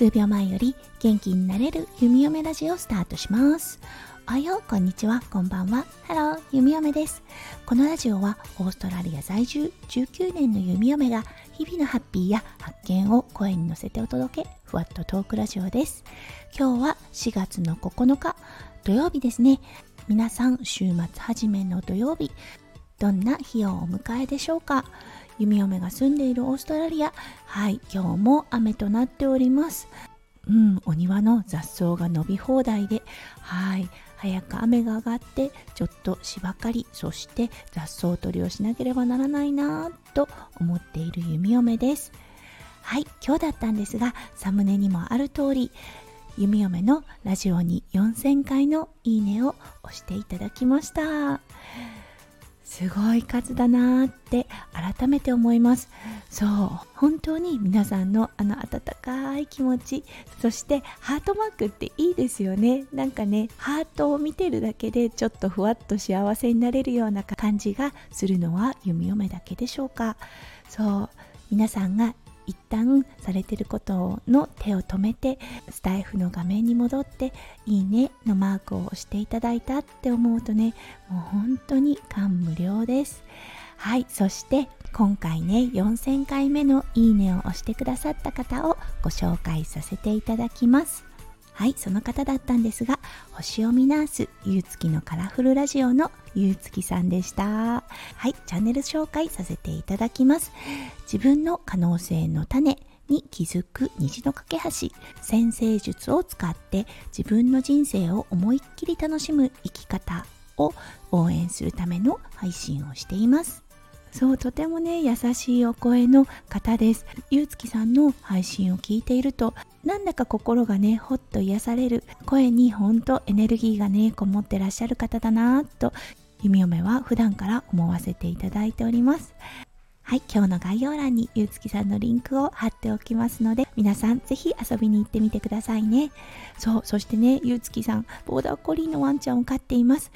数秒前より元気になれる弓嫁ラジオをスタートします。おはよう、こんにちは、こんばんは。ハロー、弓嫁です。このラジオはオーストラリア在住19年の弓嫁が日々のハッピーや発見を声に乗せてお届け、ふわっとトークラジオです。今日は4月の9日、土曜日ですね。皆さん、週末初めの土曜日、どんな日をお迎えでしょうか？弓嫁が住んでいるオーストラリア。はい今日も雨となっております。うんお庭の雑草が伸び放題で。はい早く雨が上がってちょっと芝刈りそして雑草取りをしなければならないなと思っている弓嫁です。はい今日だったんですがサムネにもある通り弓嫁のラジオに4000回のいいねを押していただきました。すごい数だなって改めて思います。そう本当に皆さんのあの温かい気持ちそしてハートマークっていいですよね。なんかねハートを見てるだけでちょっとふわっと幸せになれるような感じがするのは弓嫁だけでしょうか。そう皆さんが一旦されてることの手を止めてスタイフの画面に戻っていいねのマークを押していただいたって思うとねもう本当に感無量です。はいそして今回ね4000回目のいいねを押してくださった方をご紹介させていただきます。はいその方だったんですが星読みナースゆうつきのカラフルラジオのゆうつきさんでした。はいチャンネル紹介させていただきます。自分の可能性の種に気づく虹の架け橋。先生術を使って自分の人生を思いっきり楽しむ生き方を応援するための配信をしています。そうとてもね優しいお声の方ですゆうつきさんの配信を聞いているとなんだか心がねほっと癒される声にほんとエネルギーがねこもってらっしゃる方だなと弓嫁は普段から思わせていただいておりますはい、今日の概要欄にゆうつきさんのリンクを貼っておきますので、皆さんぜひ遊びに行ってみてくださいね。そう、そしてね、ゆうつきさん、ボーダーコリーのワンちゃんを飼っています。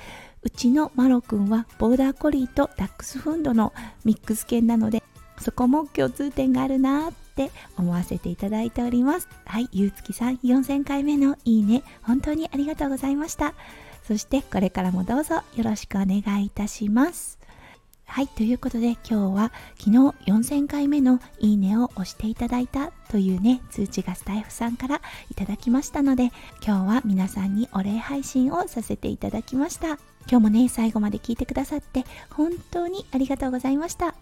うちのマロくんはボーダーコリーとダックスフンドのミックス犬なのでそこも共通点があるなって思わせていただいております。はいゆうつきさん4000回目のいいね。本当にありがとうございました。そしてこれからもどうぞよろしくお願いいたします。はい、ということで今日は昨日4000回目のいいねを押していただいたというね、通知がスタイフさんからいただきましたので、今日は皆さんにお礼配信をさせていただきました。今日もね、最後まで聞いてくださって本当にありがとうございました。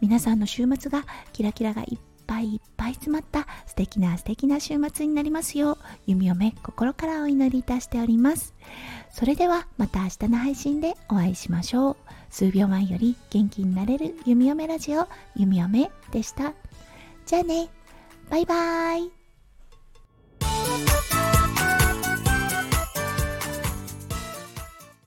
皆さんの週末がキラキラがいっぱいいっぱい詰まった素敵な素敵な週末になりますよう、弓嫁心からお祈りいたしております。それではまた明日の配信でお会いしましょう。数秒前より元気になれる弓嫁ラジオ、弓嫁でした。じゃあね、バイバーイ。